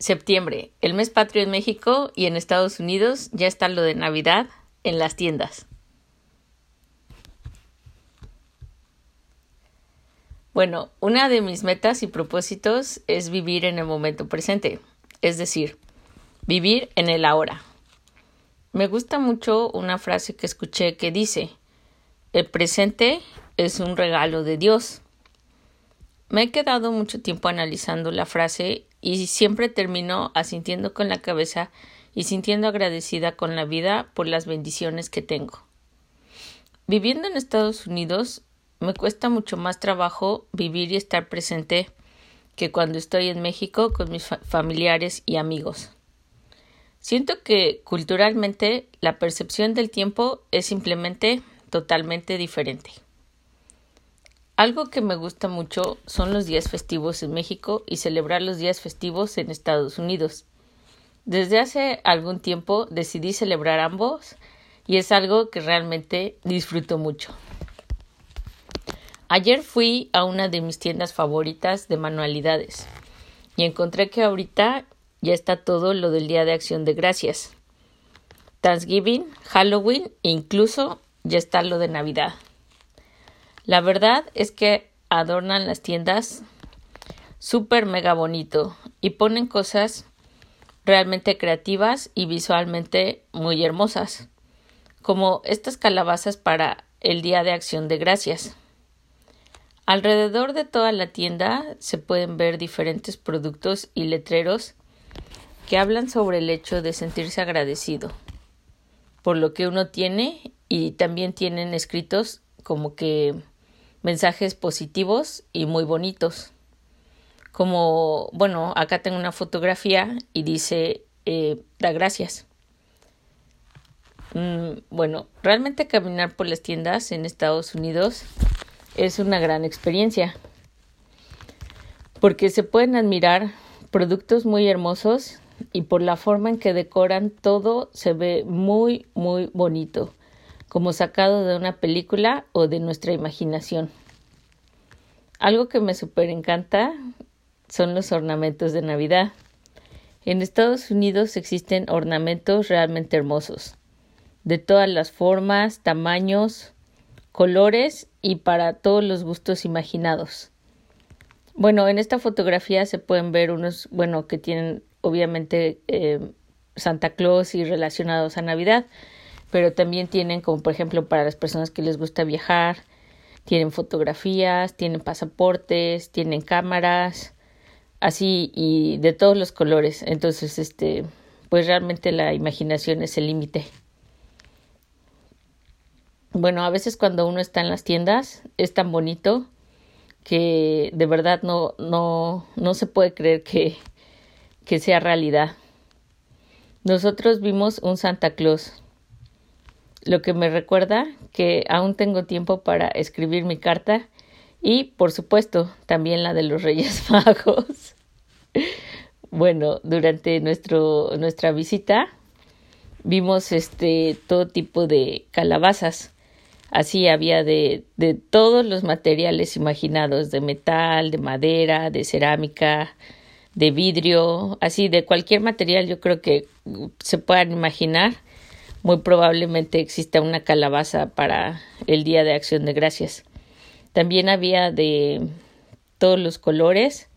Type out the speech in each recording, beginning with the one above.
Septiembre, el mes patrio en México y en Estados Unidos ya está lo de Navidad en las tiendas. Bueno, una de mis metas y propósitos es vivir en el momento presente, es decir, vivir en el ahora. Me gusta mucho una frase que escuché que dice, el presente es un regalo de Dios. Me he quedado mucho tiempo analizando la frase y siempre termino asintiendo con la cabeza y sintiendo agradecida con la vida por las bendiciones que tengo. Viviendo en Estados Unidos me cuesta mucho más trabajo vivir y estar presente que cuando estoy en México con mis familiares y amigos. Siento que culturalmente la percepción del tiempo es simplemente totalmente diferente. Algo que me gusta mucho son los días festivos en México y celebrar los días festivos en Estados Unidos. Desde hace algún tiempo decidí celebrar ambos y es algo que realmente disfruto mucho. Ayer fui a una de mis tiendas favoritas de manualidades y encontré que ahorita ya está todo lo del Día de Acción de Gracias. Thanksgiving, Halloween e incluso ya está lo de Navidad. La verdad es que adornan las tiendas súper mega bonito y ponen cosas realmente creativas y visualmente muy hermosas, como estas calabazas para el Día de Acción de Gracias. Alrededor de toda la tienda se pueden ver diferentes productos y letreros que hablan sobre el hecho de sentirse agradecido por lo que uno tiene y también tienen escritos como que mensajes positivos y muy bonitos. Como, bueno, acá tengo una fotografía y dice, eh, da gracias. Mm, bueno, realmente caminar por las tiendas en Estados Unidos es una gran experiencia porque se pueden admirar productos muy hermosos y por la forma en que decoran todo se ve muy, muy bonito, como sacado de una película o de nuestra imaginación. Algo que me super encanta son los ornamentos de Navidad. En Estados Unidos existen ornamentos realmente hermosos, de todas las formas, tamaños, colores y para todos los gustos imaginados. Bueno, en esta fotografía se pueden ver unos, bueno, que tienen obviamente eh, Santa Claus y relacionados a Navidad, pero también tienen como por ejemplo para las personas que les gusta viajar, tienen fotografías, tienen pasaportes, tienen cámaras, así y de todos los colores. Entonces, este, pues realmente la imaginación es el límite. Bueno, a veces cuando uno está en las tiendas es tan bonito que de verdad no, no, no se puede creer que, que sea realidad. Nosotros vimos un Santa Claus, lo que me recuerda que aún tengo tiempo para escribir mi carta y, por supuesto, también la de los Reyes Magos. bueno, durante nuestro, nuestra visita vimos este todo tipo de calabazas. Así había de, de todos los materiales imaginados, de metal, de madera, de cerámica, de vidrio, así de cualquier material, yo creo que se puedan imaginar, muy probablemente exista una calabaza para el Día de Acción de Gracias. También había de todos los colores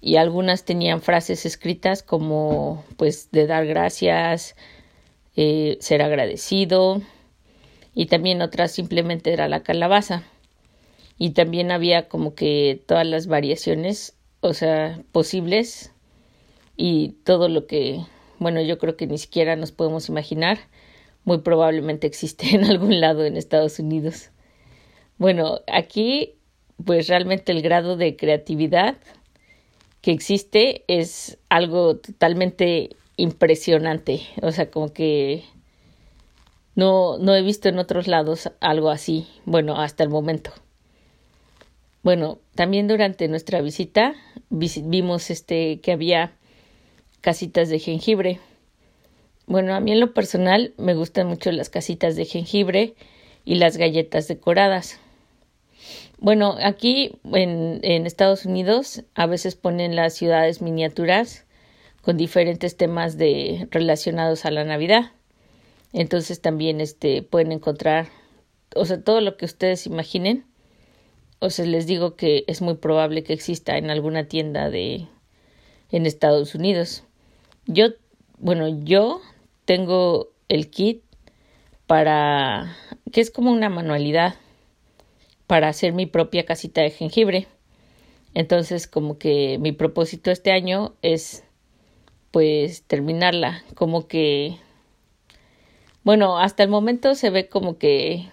y algunas tenían frases escritas como pues de dar gracias, eh, ser agradecido y también otras simplemente era la calabaza. Y también había como que todas las variaciones o sea, posibles y todo lo que, bueno, yo creo que ni siquiera nos podemos imaginar, muy probablemente existe en algún lado en Estados Unidos. Bueno, aquí pues realmente el grado de creatividad que existe es algo totalmente impresionante, o sea, como que no, no he visto en otros lados algo así, bueno, hasta el momento. Bueno, también durante nuestra visita vimos este que había casitas de jengibre. Bueno, a mí en lo personal me gustan mucho las casitas de jengibre y las galletas decoradas. Bueno, aquí en, en Estados Unidos a veces ponen las ciudades miniaturas con diferentes temas de relacionados a la Navidad. Entonces también este pueden encontrar, o sea, todo lo que ustedes imaginen. O sea, les digo que es muy probable que exista en alguna tienda de en Estados Unidos. Yo, bueno, yo tengo el kit para que es como una manualidad para hacer mi propia casita de jengibre. Entonces, como que mi propósito este año es pues terminarla, como que bueno, hasta el momento se ve como que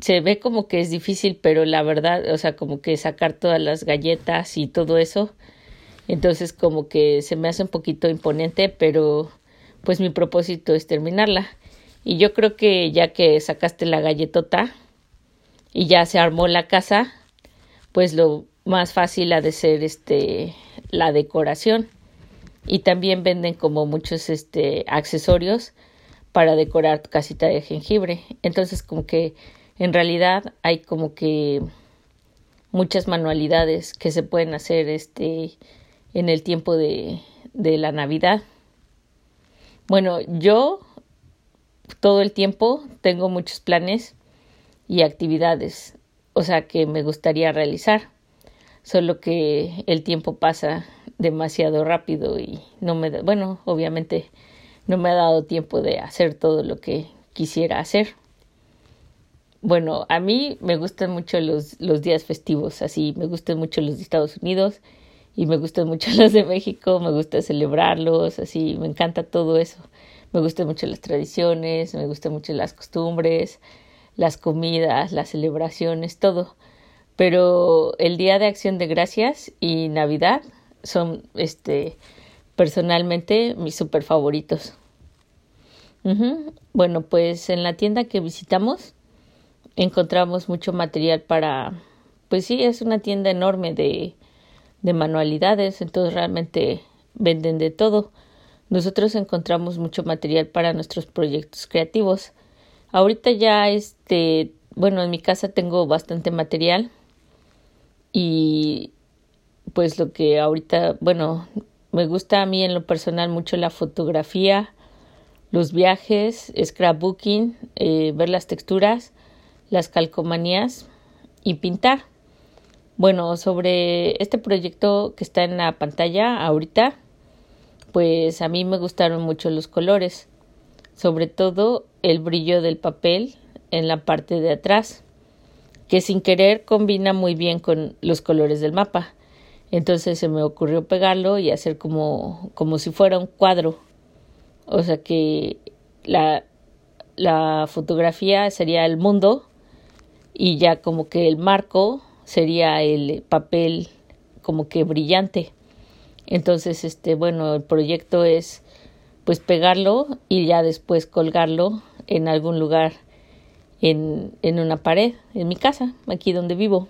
se ve como que es difícil, pero la verdad, o sea, como que sacar todas las galletas y todo eso, entonces como que se me hace un poquito imponente, pero pues mi propósito es terminarla. Y yo creo que ya que sacaste la galletota y ya se armó la casa, pues lo más fácil ha de ser este la decoración. Y también venden como muchos este accesorios para decorar tu casita de jengibre. Entonces como que en realidad hay como que muchas manualidades que se pueden hacer este en el tiempo de, de la Navidad. Bueno, yo todo el tiempo tengo muchos planes y actividades, o sea, que me gustaría realizar, solo que el tiempo pasa demasiado rápido y no me, bueno, obviamente no me ha dado tiempo de hacer todo lo que quisiera hacer. Bueno, a mí me gustan mucho los, los días festivos, así me gustan mucho los de Estados Unidos y me gustan mucho los de México, me gusta celebrarlos, así me encanta todo eso. Me gustan mucho las tradiciones, me gustan mucho las costumbres, las comidas, las celebraciones, todo. Pero el Día de Acción de Gracias y Navidad son este personalmente mis super favoritos. Bueno, pues en la tienda que visitamos encontramos mucho material para, pues sí, es una tienda enorme de, de manualidades, entonces realmente venden de todo. Nosotros encontramos mucho material para nuestros proyectos creativos. Ahorita ya este, bueno, en mi casa tengo bastante material y pues lo que ahorita, bueno, me gusta a mí en lo personal mucho la fotografía, los viajes, scrapbooking, eh, ver las texturas, las calcomanías y pintar. Bueno, sobre este proyecto que está en la pantalla ahorita, pues a mí me gustaron mucho los colores, sobre todo el brillo del papel en la parte de atrás, que sin querer combina muy bien con los colores del mapa. Entonces se me ocurrió pegarlo y hacer como, como si fuera un cuadro. O sea que la, la fotografía sería el mundo y ya como que el marco sería el papel como que brillante. Entonces, este, bueno, el proyecto es pues pegarlo y ya después colgarlo en algún lugar en, en una pared, en mi casa, aquí donde vivo.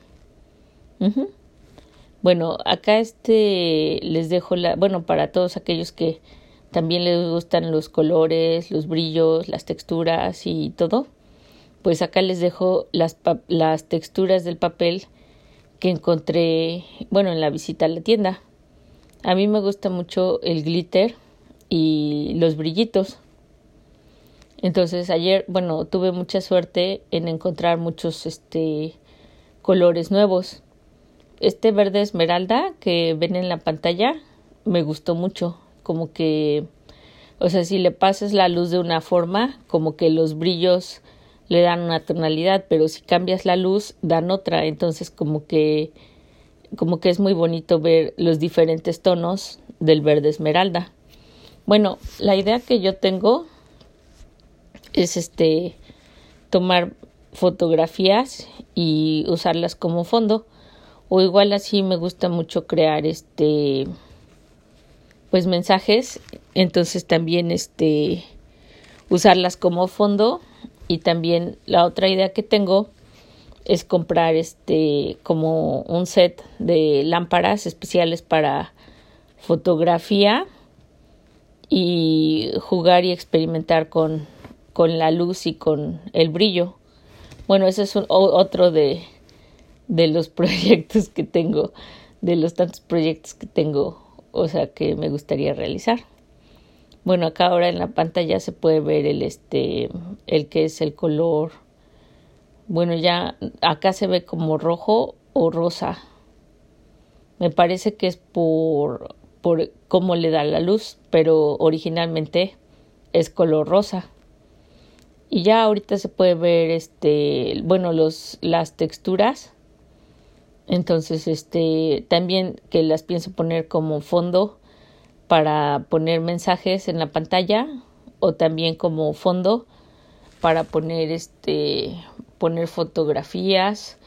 Bueno, acá este les dejo la, bueno, para todos aquellos que también les gustan los colores, los brillos, las texturas y todo, pues acá les dejo las, las texturas del papel que encontré, bueno, en la visita a la tienda. A mí me gusta mucho el glitter y los brillitos. Entonces ayer, bueno, tuve mucha suerte en encontrar muchos este colores nuevos. Este verde esmeralda que ven en la pantalla me gustó mucho, como que, o sea, si le pasas la luz de una forma, como que los brillos le dan una tonalidad, pero si cambias la luz dan otra, entonces como que como que es muy bonito ver los diferentes tonos del verde esmeralda. Bueno, la idea que yo tengo es este tomar fotografías y usarlas como fondo. O igual así me gusta mucho crear este pues mensajes. Entonces también este usarlas como fondo y también la otra idea que tengo es comprar este como un set de lámparas especiales para fotografía y jugar y experimentar con, con la luz y con el brillo. Bueno, ese es otro de, de los proyectos que tengo, de los tantos proyectos que tengo o sea, que me gustaría realizar. Bueno, acá ahora en la pantalla se puede ver el este el que es el color bueno, ya acá se ve como rojo o rosa. Me parece que es por por cómo le da la luz, pero originalmente es color rosa. Y ya ahorita se puede ver este, bueno, los las texturas. Entonces, este también que las pienso poner como fondo para poner mensajes en la pantalla o también como fondo para poner este poner fotografías,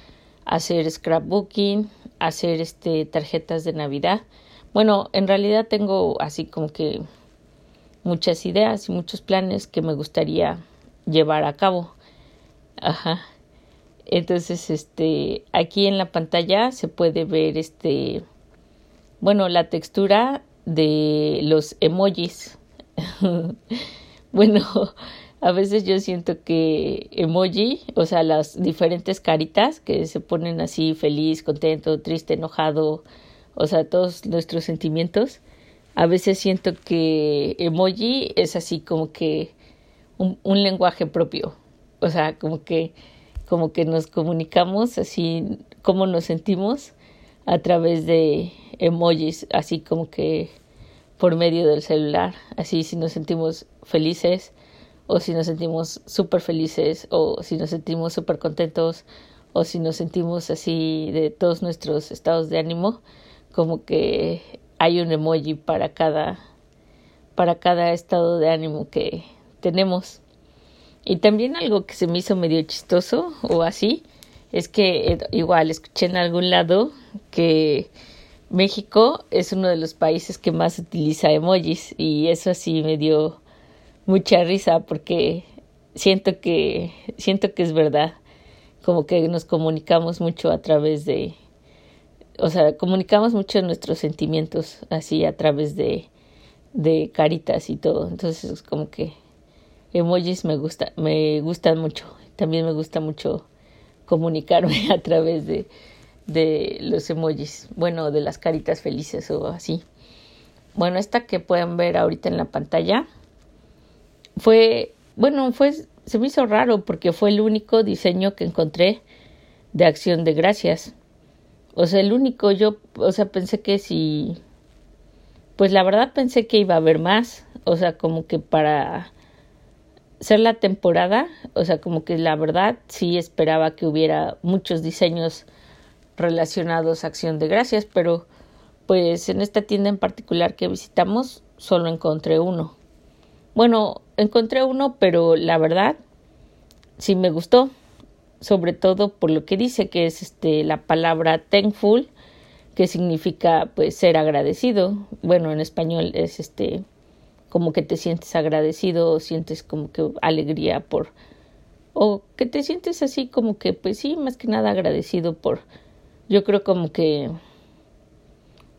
hacer scrapbooking, hacer este tarjetas de Navidad. Bueno, en realidad tengo así como que muchas ideas y muchos planes que me gustaría llevar a cabo. Ajá. Entonces, este, aquí en la pantalla se puede ver este, bueno, la textura de los emojis. bueno, a veces yo siento que emoji, o sea, las diferentes caritas que se ponen así feliz, contento, triste, enojado, o sea, todos nuestros sentimientos, a veces siento que emoji es así como que un, un lenguaje propio, o sea, como que como que nos comunicamos así como nos sentimos a través de emojis, así como que por medio del celular, así si nos sentimos felices o si nos sentimos súper felices o si nos sentimos súper contentos o si nos sentimos así de todos nuestros estados de ánimo, como que hay un emoji para cada para cada estado de ánimo que tenemos. Y también algo que se me hizo medio chistoso o así es que eh, igual escuché en algún lado que México es uno de los países que más utiliza emojis y eso sí me dio mucha risa porque siento que siento que es verdad. Como que nos comunicamos mucho a través de o sea comunicamos mucho nuestros sentimientos así a través de de caritas y todo. Entonces como que emojis me gusta me gustan mucho. También me gusta mucho comunicarme a través de de los emojis, bueno, de las caritas felices o así. Bueno, esta que pueden ver ahorita en la pantalla fue, bueno, fue, se me hizo raro porque fue el único diseño que encontré de acción de gracias. O sea, el único, yo, o sea, pensé que si, pues la verdad pensé que iba a haber más, o sea, como que para ser la temporada, o sea, como que la verdad sí esperaba que hubiera muchos diseños relacionados a acción de gracias, pero pues en esta tienda en particular que visitamos solo encontré uno. Bueno, encontré uno, pero la verdad sí me gustó, sobre todo por lo que dice que es este la palabra thankful, que significa pues ser agradecido. Bueno, en español es este como que te sientes agradecido o sientes como que alegría por o que te sientes así como que pues sí, más que nada agradecido por yo creo como que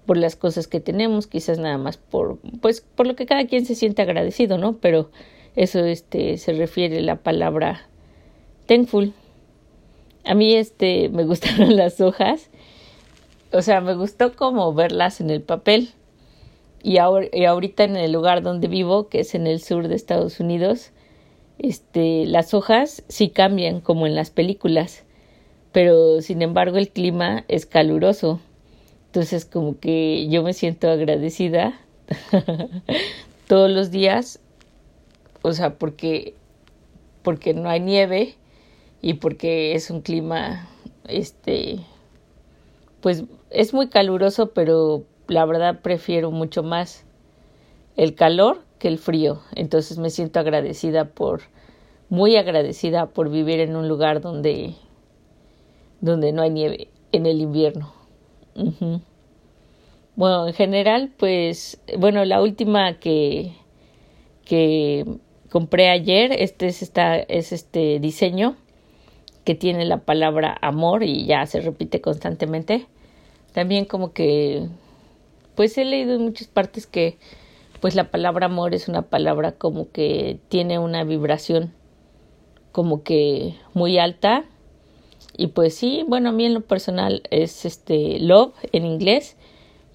por las cosas que tenemos, quizás nada más por, pues, por lo que cada quien se siente agradecido, ¿no? Pero eso, este, se refiere la palabra thankful. A mí, este, me gustaron las hojas, o sea, me gustó como verlas en el papel. Y, ahora, y ahorita en el lugar donde vivo, que es en el sur de Estados Unidos, este, las hojas sí cambian como en las películas pero sin embargo el clima es caluroso. Entonces como que yo me siento agradecida todos los días, o sea, porque porque no hay nieve y porque es un clima este pues es muy caluroso, pero la verdad prefiero mucho más el calor que el frío. Entonces me siento agradecida por muy agradecida por vivir en un lugar donde donde no hay nieve en el invierno. Bueno, en general, pues, bueno, la última que, que compré ayer, este es, esta, es este diseño que tiene la palabra amor y ya se repite constantemente. También como que, pues he leído en muchas partes que, pues la palabra amor es una palabra como que tiene una vibración como que muy alta y pues sí, bueno, a mí en lo personal es este love en inglés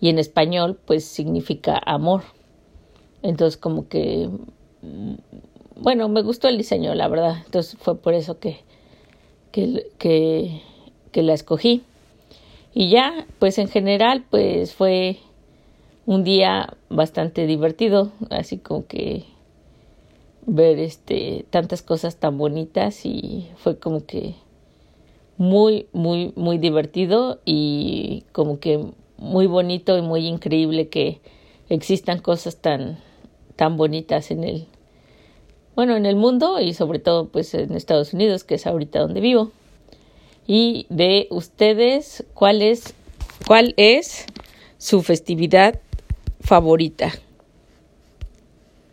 y en español pues significa amor. Entonces como que, bueno, me gustó el diseño, la verdad. Entonces fue por eso que, que, que, que la escogí. Y ya, pues en general, pues fue un día bastante divertido, así como que ver este tantas cosas tan bonitas y fue como que muy muy muy divertido y como que muy bonito y muy increíble que existan cosas tan tan bonitas en el bueno en el mundo y sobre todo pues en Estados Unidos que es ahorita donde vivo. Y de ustedes cuál es cuál es su festividad favorita